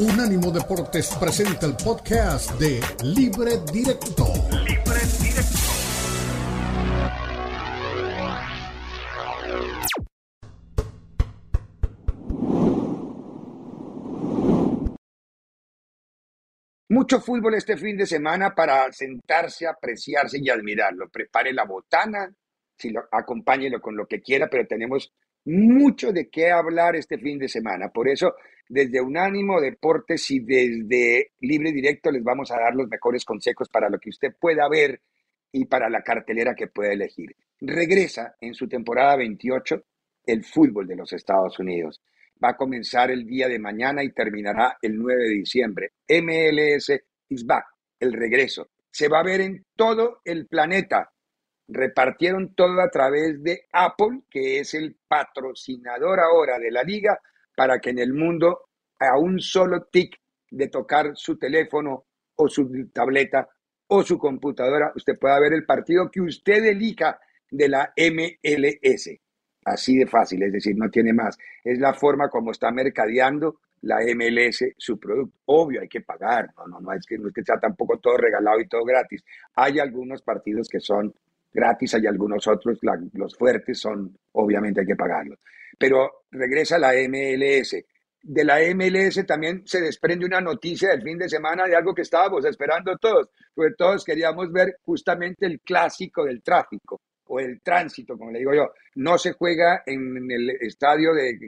Unánimo Deportes presenta el podcast de Libre Directo. Libre Directo. Mucho fútbol este fin de semana para sentarse, apreciarse y admirarlo. Prepare la botana, si lo, acompáñelo con lo que quiera, pero tenemos mucho de qué hablar este fin de semana. Por eso, desde Unánimo Deportes y desde Libre Directo les vamos a dar los mejores consejos para lo que usted pueda ver y para la cartelera que pueda elegir. Regresa en su temporada 28 el fútbol de los Estados Unidos. Va a comenzar el día de mañana y terminará el 9 de diciembre. MLS is back, el regreso. Se va a ver en todo el planeta repartieron todo a través de Apple, que es el patrocinador ahora de la liga, para que en el mundo a un solo tic de tocar su teléfono o su tableta o su computadora, usted pueda ver el partido que usted elija de la MLS. Así de fácil, es decir, no tiene más. Es la forma como está mercadeando la MLS su producto. Obvio, hay que pagar, no, no, no es que, no es que sea tampoco todo regalado y todo gratis. Hay algunos partidos que son gratis, hay algunos otros, los fuertes son, obviamente hay que pagarlos. Pero regresa la MLS. De la MLS también se desprende una noticia del fin de semana de algo que estábamos esperando todos, porque todos queríamos ver justamente el clásico del tráfico o el tránsito, como le digo yo. No se juega en el estadio de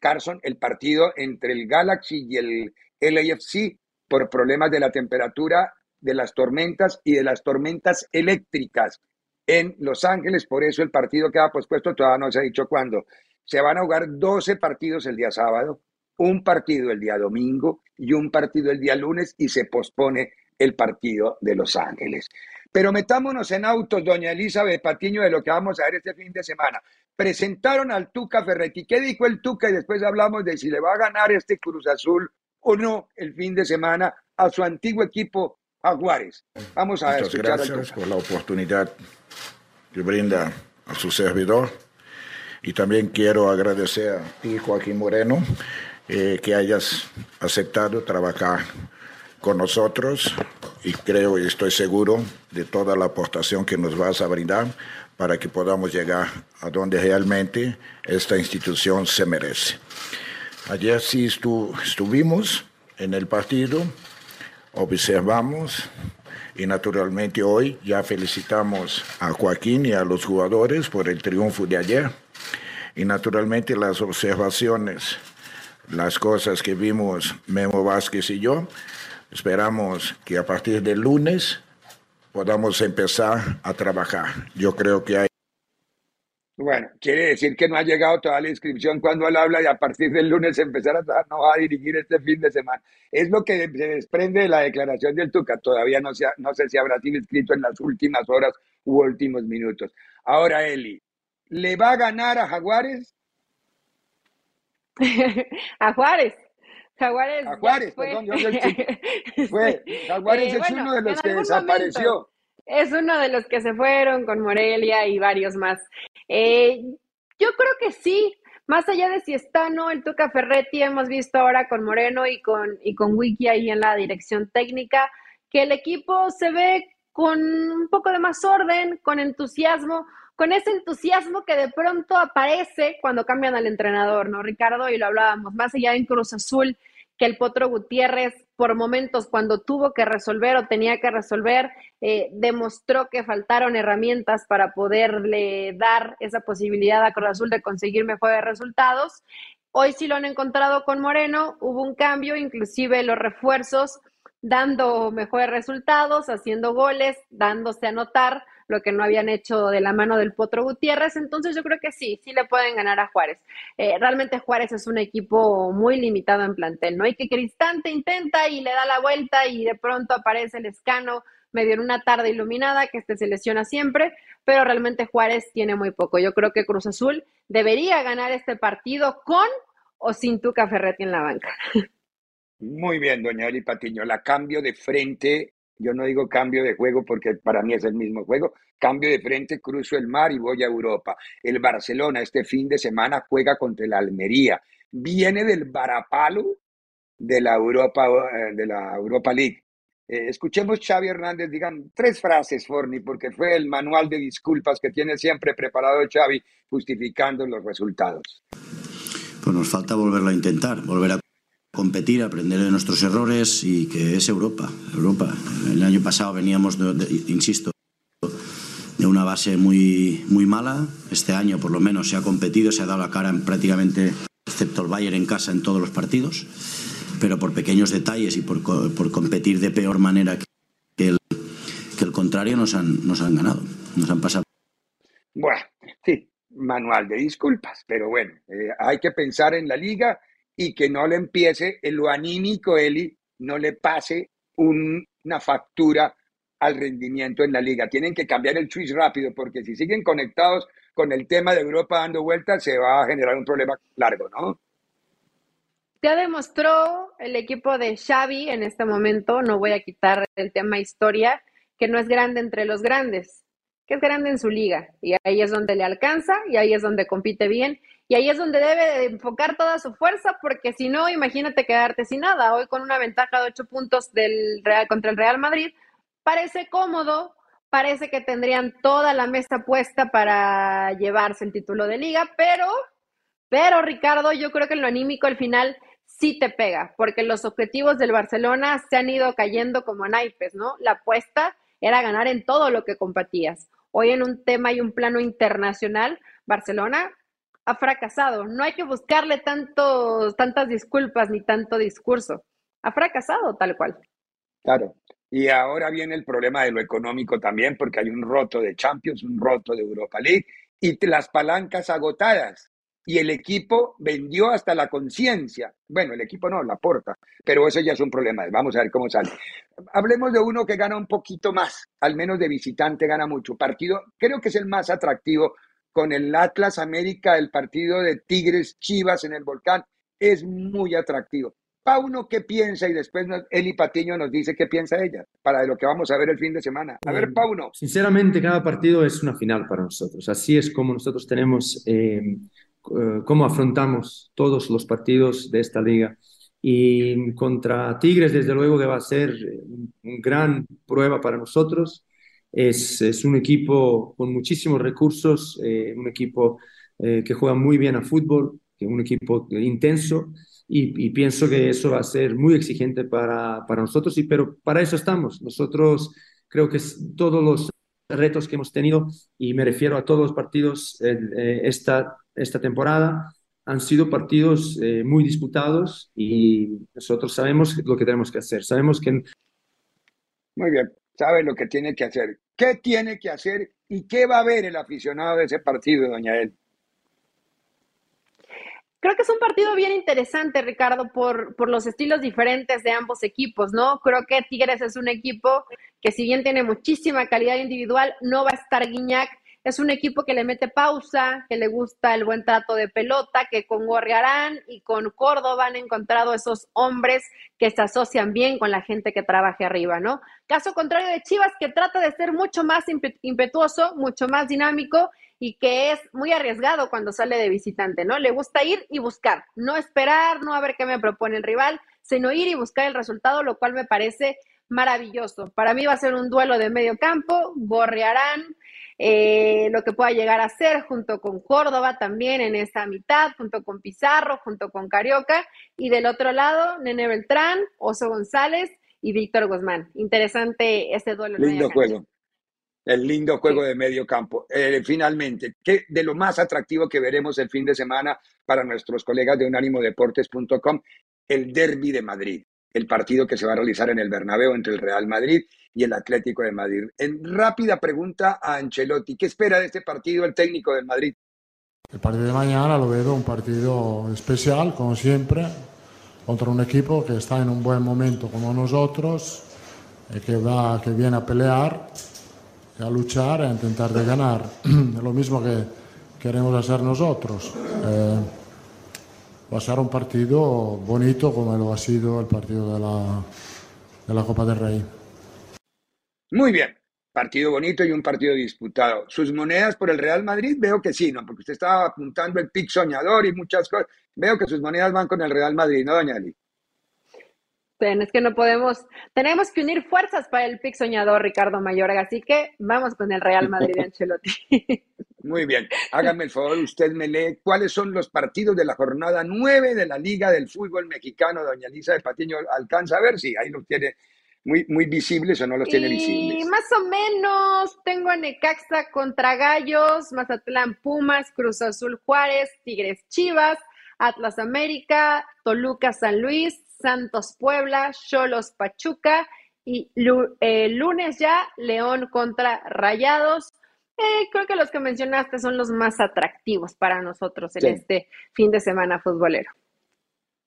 Carson el partido entre el Galaxy y el LAFC por problemas de la temperatura, de las tormentas y de las tormentas eléctricas en Los Ángeles, por eso el partido queda pospuesto, todavía no se ha dicho cuándo. Se van a jugar 12 partidos el día sábado, un partido el día domingo y un partido el día lunes y se pospone el partido de Los Ángeles. Pero metámonos en autos, doña Elizabeth Patiño, de lo que vamos a ver este fin de semana. Presentaron al Tuca Ferretti. ¿Qué dijo el Tuca? Y después hablamos de si le va a ganar este Cruz Azul o no el fin de semana a su antiguo equipo Jaguares. Vamos a Muchas gracias por la oportunidad que brinda a su servidor. Y también quiero agradecer a ti, Joaquín Moreno, eh, que hayas aceptado trabajar con nosotros y creo y estoy seguro de toda la aportación que nos vas a brindar para que podamos llegar a donde realmente esta institución se merece. Ayer sí estuvimos en el partido, observamos, y naturalmente hoy ya felicitamos a Joaquín y a los jugadores por el triunfo de ayer. Y naturalmente las observaciones, las cosas que vimos Memo Vázquez y yo, esperamos que a partir del lunes podamos empezar a trabajar. Yo creo que hay bueno, quiere decir que no ha llegado toda la inscripción cuando él habla y a partir del lunes empezar a no va a dirigir este fin de semana. Es lo que se desprende de la declaración del Tuca. Todavía no, no sé si habrá sido inscrito en las últimas horas u últimos minutos. Ahora, Eli, ¿le va a ganar a Jaguares? a Juárez. Jaguares. A Juárez, perdón, yo fue, Jaguares eh, es uno de los que desapareció es uno de los que se fueron con Morelia y varios más. Eh, yo creo que sí, más allá de si está no el Tuca Ferretti, hemos visto ahora con Moreno y con, y con Wiki ahí en la dirección técnica, que el equipo se ve con un poco de más orden, con entusiasmo, con ese entusiasmo que de pronto aparece cuando cambian al entrenador, ¿no, Ricardo? Y lo hablábamos, más allá en Cruz Azul, que el Potro Gutiérrez por momentos cuando tuvo que resolver o tenía que resolver, eh, demostró que faltaron herramientas para poderle dar esa posibilidad a Cruz Azul de conseguir mejores resultados. Hoy sí lo han encontrado con Moreno, hubo un cambio, inclusive los refuerzos dando mejores resultados, haciendo goles, dándose a notar lo que no habían hecho de la mano del Potro Gutiérrez. Entonces yo creo que sí, sí le pueden ganar a Juárez. Eh, realmente Juárez es un equipo muy limitado en plantel, ¿no? hay que Cristante intenta y le da la vuelta y de pronto aparece el escano medio en una tarde iluminada, que este se lesiona siempre, pero realmente Juárez tiene muy poco. Yo creo que Cruz Azul debería ganar este partido con o sin Tuca Ferretti en la banca. Muy bien, doña Eli Patiño. La cambio de frente yo no digo cambio de juego porque para mí es el mismo juego. Cambio de frente, cruzo el mar y voy a Europa. El Barcelona este fin de semana juega contra el Almería. Viene del Barapalo de la Europa, eh, de la Europa League. Eh, escuchemos Xavi Hernández, digan tres frases, Forni, porque fue el manual de disculpas que tiene siempre preparado Xavi justificando los resultados. Pues nos falta volverlo a intentar, volver a competir, aprender de nuestros errores y que es Europa. Europa. El año pasado veníamos, insisto, de una base muy, muy mala. Este año, por lo menos, se ha competido, se ha dado la cara en prácticamente, excepto el Bayern en casa, en todos los partidos. Pero por pequeños detalles y por, por competir de peor manera que el, contrario, nos han, nos han ganado, nos han pasado. Bueno, sí, manual de disculpas, pero bueno, eh, hay que pensar en la liga y que no le empiece en lo anímico, Eli, no le pase una factura al rendimiento en la liga. Tienen que cambiar el switch rápido porque si siguen conectados con el tema de Europa dando vueltas, se va a generar un problema largo, ¿no? Ya demostró el equipo de Xavi en este momento, no voy a quitar el tema historia, que no es grande entre los grandes, que es grande en su liga. Y ahí es donde le alcanza y ahí es donde compite bien. Y ahí es donde debe enfocar toda su fuerza, porque si no, imagínate quedarte sin nada. Hoy con una ventaja de ocho puntos del Real contra el Real Madrid, parece cómodo, parece que tendrían toda la mesa puesta para llevarse el título de liga, pero, pero Ricardo, yo creo que en lo anímico al final sí te pega, porque los objetivos del Barcelona se han ido cayendo como naipes, ¿no? La apuesta era ganar en todo lo que compartías. Hoy en un tema y un plano internacional, Barcelona ha fracasado. No hay que buscarle tantos, tantas disculpas ni tanto discurso. Ha fracasado tal cual. Claro. Y ahora viene el problema de lo económico también, porque hay un roto de Champions, un roto de Europa League y las palancas agotadas. Y el equipo vendió hasta la conciencia. Bueno, el equipo no, la porta, pero eso ya es un problema. Vamos a ver cómo sale. Hablemos de uno que gana un poquito más, al menos de visitante gana mucho. Partido, creo que es el más atractivo con el Atlas América, el partido de Tigres Chivas en el Volcán, es muy atractivo. Pauno, ¿qué piensa? Y después Eli Patiño nos dice qué piensa ella para lo que vamos a ver el fin de semana. A ver, Pauno. Sinceramente, cada partido es una final para nosotros. Así es como nosotros tenemos, eh, eh, cómo afrontamos todos los partidos de esta liga. Y contra Tigres, desde luego que va a ser una gran prueba para nosotros. Es, es un equipo con muchísimos recursos, eh, un equipo eh, que juega muy bien a fútbol, un equipo intenso y, pienso que eso va a ser muy exigente para, para nosotros, y, pero para eso estamos. Nosotros creo que todos los retos que hemos tenido, y me refiero a todos los partidos eh, esta, esta temporada, han sido partidos muy disputados y nosotros sabemos lo que tenemos que hacer. Sabemos que... Muy bien sabe lo que tiene que hacer. ¿Qué tiene que hacer y qué va a ver el aficionado de ese partido, doña El? Creo que es un partido bien interesante, Ricardo, por, por los estilos diferentes de ambos equipos, ¿no? Creo que Tigres es un equipo que si bien tiene muchísima calidad individual, no va a estar Guiñac es un equipo que le mete pausa, que le gusta el buen trato de pelota, que con Gorriarán y con Córdoba han encontrado esos hombres que se asocian bien con la gente que trabaje arriba, ¿no? Caso contrario de Chivas, que trata de ser mucho más impetuoso, mucho más dinámico y que es muy arriesgado cuando sale de visitante, ¿no? Le gusta ir y buscar, no esperar, no a ver qué me propone el rival, sino ir y buscar el resultado, lo cual me parece maravilloso. Para mí va a ser un duelo de medio campo, Gorriarán, eh, lo que pueda llegar a ser junto con Córdoba también en esa mitad, junto con Pizarro, junto con Carioca, y del otro lado, Nene Beltrán, Oso González y Víctor Guzmán. Interesante este duelo. Lindo juego. El lindo juego de medio campo. Eh, finalmente, ¿qué, de lo más atractivo que veremos el fin de semana para nuestros colegas de unánimodeportes.com, el derby de Madrid el partido que se va a realizar en el Bernabéu entre el Real Madrid y el Atlético de Madrid. En rápida pregunta a Ancelotti, ¿qué espera de este partido el técnico del Madrid? El partido de mañana lo veo un partido especial, como siempre, contra un equipo que está en un buen momento como nosotros, y que, va, que viene a pelear, a luchar, a intentar de ganar. lo mismo que queremos hacer nosotros. Eh, va a ser un partido bonito como lo ha sido el partido de la, de la Copa del Rey. Muy bien, partido bonito y un partido disputado. ¿Sus monedas por el Real Madrid? Veo que sí, ¿no? Porque usted estaba apuntando el pic soñador y muchas cosas. Veo que sus monedas van con el Real Madrid, ¿no, doña Ali? Es que no podemos, tenemos que unir fuerzas para el pick soñador Ricardo Mayorga, así que vamos con el Real Madrid de Ancelotti. Muy bien, hágame el favor, usted me lee cuáles son los partidos de la jornada 9 de la Liga del Fútbol Mexicano. Doña Lisa de Patiño alcanza a ver si ahí los tiene muy, muy visibles o no los tiene visibles. Más o menos, tengo a Necaxa contra Gallos, Mazatlán Pumas, Cruz Azul Juárez, Tigres Chivas, Atlas América, Toluca San Luis, Santos Puebla, Cholos Pachuca y eh, lunes ya León contra Rayados. Eh, creo que los que mencionaste son los más atractivos para nosotros en este fin de semana futbolero.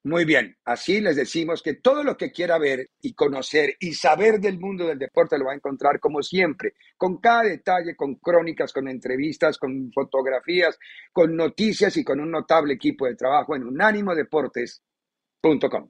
Muy bien, así les decimos que todo lo que quiera ver y conocer y saber del mundo del deporte lo va a encontrar como siempre, con cada detalle, con crónicas, con entrevistas, con fotografías, con noticias y con un notable equipo de trabajo en unánimodeportes.com.